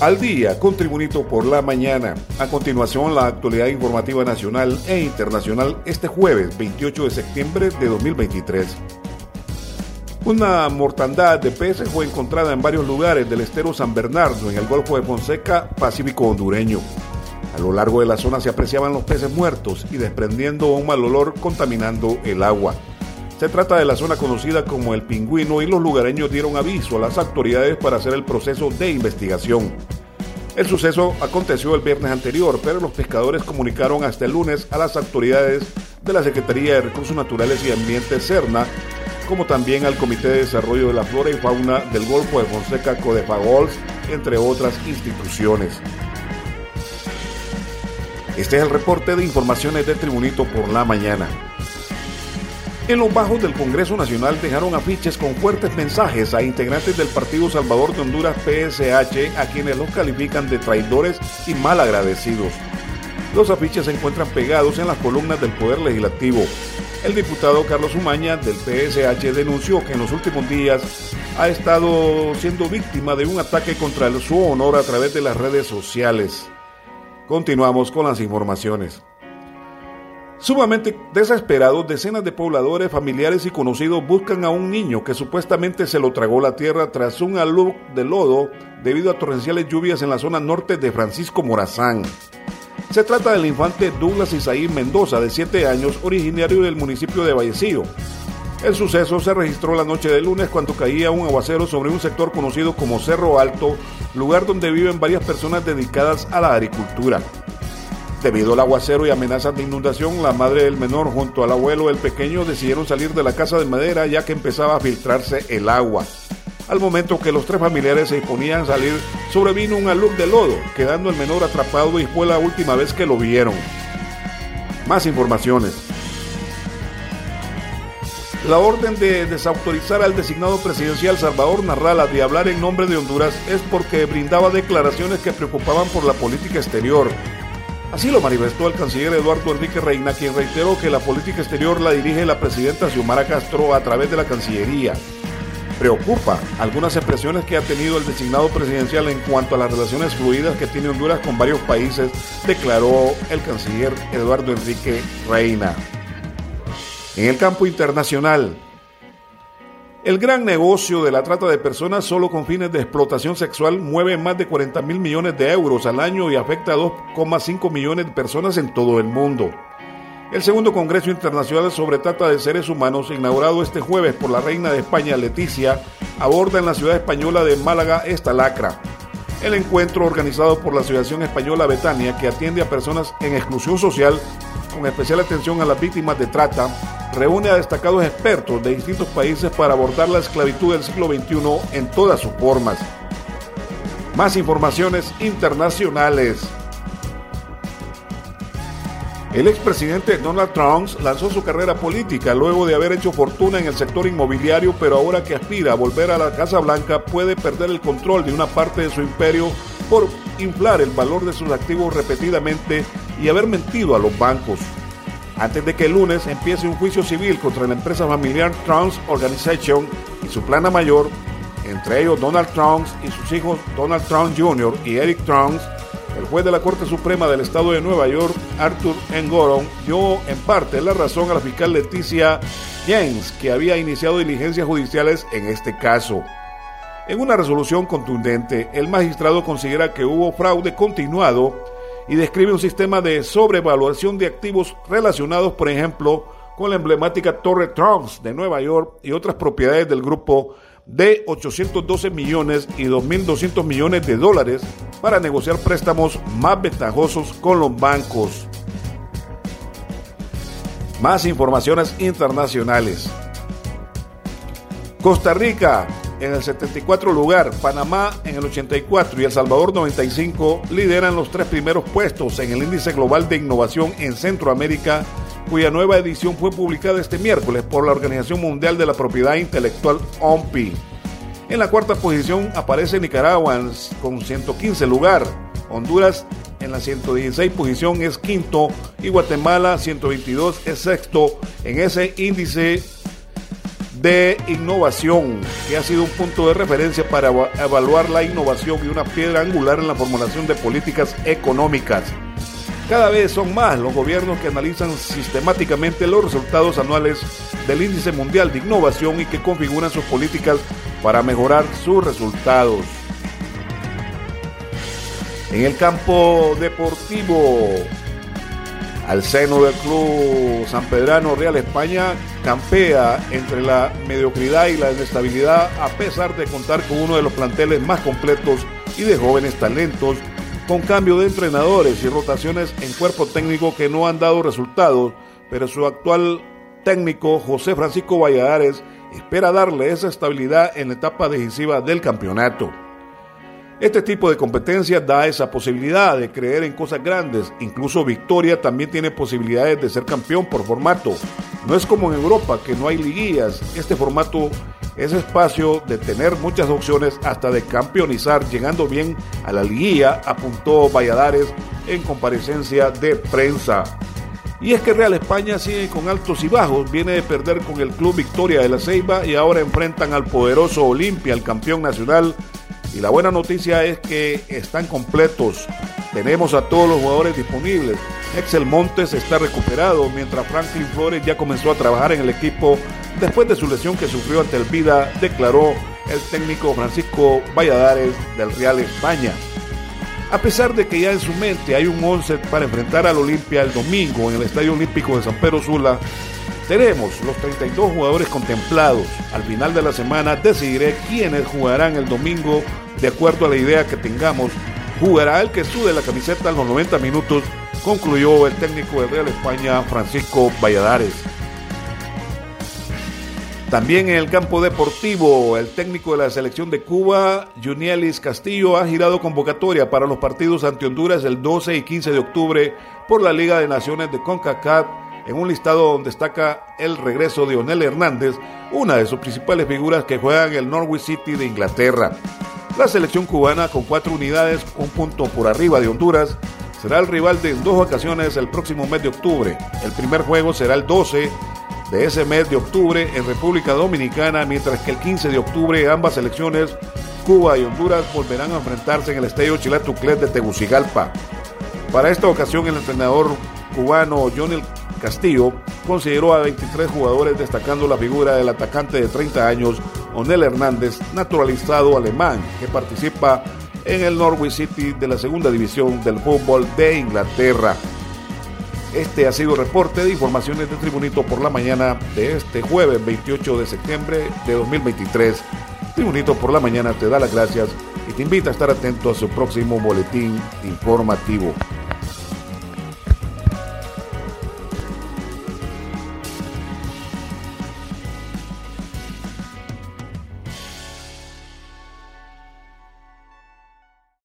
Al día con Tribunito por la mañana. A continuación, la actualidad informativa nacional e internacional este jueves 28 de septiembre de 2023. Una mortandad de peces fue encontrada en varios lugares del estero San Bernardo, en el Golfo de Fonseca, Pacífico hondureño. A lo largo de la zona se apreciaban los peces muertos y desprendiendo un mal olor contaminando el agua. Se trata de la zona conocida como el pingüino y los lugareños dieron aviso a las autoridades para hacer el proceso de investigación. El suceso aconteció el viernes anterior, pero los pescadores comunicaron hasta el lunes a las autoridades de la Secretaría de Recursos Naturales y Ambiente CERNA, como también al Comité de Desarrollo de la Flora y Fauna del Golfo de Fonseca Codefagols, entre otras instituciones. Este es el reporte de informaciones de Tribunito por la mañana. En los bajos del Congreso Nacional dejaron afiches con fuertes mensajes a integrantes del Partido Salvador de Honduras PSH a quienes los califican de traidores y malagradecidos. Los afiches se encuentran pegados en las columnas del Poder Legislativo. El diputado Carlos Umaña del PSH denunció que en los últimos días ha estado siendo víctima de un ataque contra su honor a través de las redes sociales. Continuamos con las informaciones. Sumamente desesperados, decenas de pobladores, familiares y conocidos buscan a un niño que supuestamente se lo tragó la tierra tras un alud de lodo debido a torrenciales lluvias en la zona norte de Francisco Morazán. Se trata del infante Douglas Isaí Mendoza, de 7 años, originario del municipio de Vallecillo. El suceso se registró la noche del lunes cuando caía un aguacero sobre un sector conocido como Cerro Alto, lugar donde viven varias personas dedicadas a la agricultura. Debido al aguacero y amenazas de inundación, la madre del menor junto al abuelo del pequeño decidieron salir de la casa de madera ya que empezaba a filtrarse el agua. Al momento que los tres familiares se disponían a salir, sobrevino un alud de lodo, quedando el menor atrapado y fue la última vez que lo vieron. Más informaciones. La orden de desautorizar al designado presidencial Salvador Narrala de hablar en nombre de Honduras es porque brindaba declaraciones que preocupaban por la política exterior, Así lo manifestó el canciller Eduardo Enrique Reina, quien reiteró que la política exterior la dirige la presidenta Xiomara Castro a través de la Cancillería. Preocupa algunas expresiones que ha tenido el designado presidencial en cuanto a las relaciones fluidas que tiene Honduras con varios países, declaró el canciller Eduardo Enrique Reina. En el campo internacional, el gran negocio de la trata de personas solo con fines de explotación sexual mueve más de 40 mil millones de euros al año y afecta a 2,5 millones de personas en todo el mundo. El segundo Congreso Internacional sobre Trata de Seres Humanos, inaugurado este jueves por la reina de España Leticia, aborda en la ciudad española de Málaga esta lacra. El encuentro organizado por la Asociación Española Betania, que atiende a personas en exclusión social, con especial atención a las víctimas de trata, reúne a destacados expertos de distintos países para abordar la esclavitud del siglo XXI en todas sus formas. Más informaciones internacionales. El expresidente Donald Trump lanzó su carrera política luego de haber hecho fortuna en el sector inmobiliario, pero ahora que aspira a volver a la Casa Blanca puede perder el control de una parte de su imperio por inflar el valor de sus activos repetidamente y haber mentido a los bancos antes de que el lunes empiece un juicio civil contra la empresa familiar Trump Organization y su plana mayor, entre ellos Donald Trump y sus hijos Donald Trump Jr. y Eric Trump, el juez de la Corte Suprema del Estado de Nueva York, Arthur Engoron, dio en parte la razón a la fiscal Leticia James, que había iniciado diligencias judiciales en este caso. En una resolución contundente, el magistrado considera que hubo fraude continuado y describe un sistema de sobrevaluación de activos relacionados, por ejemplo, con la emblemática Torre Trump de Nueva York y otras propiedades del grupo de 812 millones y 2.200 millones de dólares para negociar préstamos más ventajosos con los bancos. Más informaciones internacionales. Costa Rica en el 74 lugar, Panamá en el 84 y El Salvador 95 lideran los tres primeros puestos en el índice global de innovación en Centroamérica, cuya nueva edición fue publicada este miércoles por la Organización Mundial de la Propiedad Intelectual OMPI. En la cuarta posición aparece Nicaragua con 115 lugar, Honduras en la 116 posición es quinto y Guatemala 122 es sexto en ese índice de innovación, que ha sido un punto de referencia para evaluar la innovación y una piedra angular en la formulación de políticas económicas. Cada vez son más los gobiernos que analizan sistemáticamente los resultados anuales del Índice Mundial de Innovación y que configuran sus políticas para mejorar sus resultados. En el campo deportivo, al seno del club San Pedrano Real España campea entre la mediocridad y la inestabilidad a pesar de contar con uno de los planteles más completos y de jóvenes talentos, con cambio de entrenadores y rotaciones en cuerpo técnico que no han dado resultados, pero su actual técnico José Francisco Valladares espera darle esa estabilidad en la etapa decisiva del campeonato. Este tipo de competencia da esa posibilidad de creer en cosas grandes. Incluso Victoria también tiene posibilidades de ser campeón por formato. No es como en Europa, que no hay liguillas. Este formato es espacio de tener muchas opciones hasta de campeonizar, llegando bien a la liguilla, apuntó Valladares en comparecencia de prensa. Y es que Real España sigue con altos y bajos, viene de perder con el Club Victoria de la Ceiba y ahora enfrentan al poderoso Olimpia, el campeón nacional y la buena noticia es que están completos. Tenemos a todos los jugadores disponibles. Excel Montes está recuperado, mientras Franklin Flores ya comenzó a trabajar en el equipo después de su lesión que sufrió ante el Vida, declaró el técnico Francisco Valladares del Real España. A pesar de que ya en su mente hay un 11 para enfrentar al Olimpia el domingo en el Estadio Olímpico de San Pedro Sula, tenemos los 32 jugadores contemplados. Al final de la semana decidiré quiénes jugarán el domingo de acuerdo a la idea que tengamos. Jugará el que sube la camiseta a los 90 minutos, concluyó el técnico de Real España, Francisco Valladares. También en el campo deportivo, el técnico de la selección de Cuba, Junielis Castillo, ha girado convocatoria para los partidos ante Honduras el 12 y 15 de octubre por la Liga de Naciones de CONCACAF en un listado donde destaca el regreso de Onel Hernández, una de sus principales figuras que juega en el Norwich City de Inglaterra. La selección cubana, con cuatro unidades, un punto por arriba de Honduras, será el rival de dos ocasiones el próximo mes de octubre. El primer juego será el 12 de ese mes de octubre en República Dominicana, mientras que el 15 de octubre ambas selecciones, Cuba y Honduras, volverán a enfrentarse en el Estadio Chilatuclet de Tegucigalpa. Para esta ocasión, el entrenador cubano Johnny Castillo consideró a 23 jugadores destacando la figura del atacante de 30 años, Onel Hernández, naturalizado alemán, que participa en el Norwich City de la segunda división del fútbol de Inglaterra. Este ha sido reporte de informaciones de Tribunito por la mañana de este jueves 28 de septiembre de 2023. Tribunito por la mañana te da las gracias y te invita a estar atento a su próximo boletín informativo.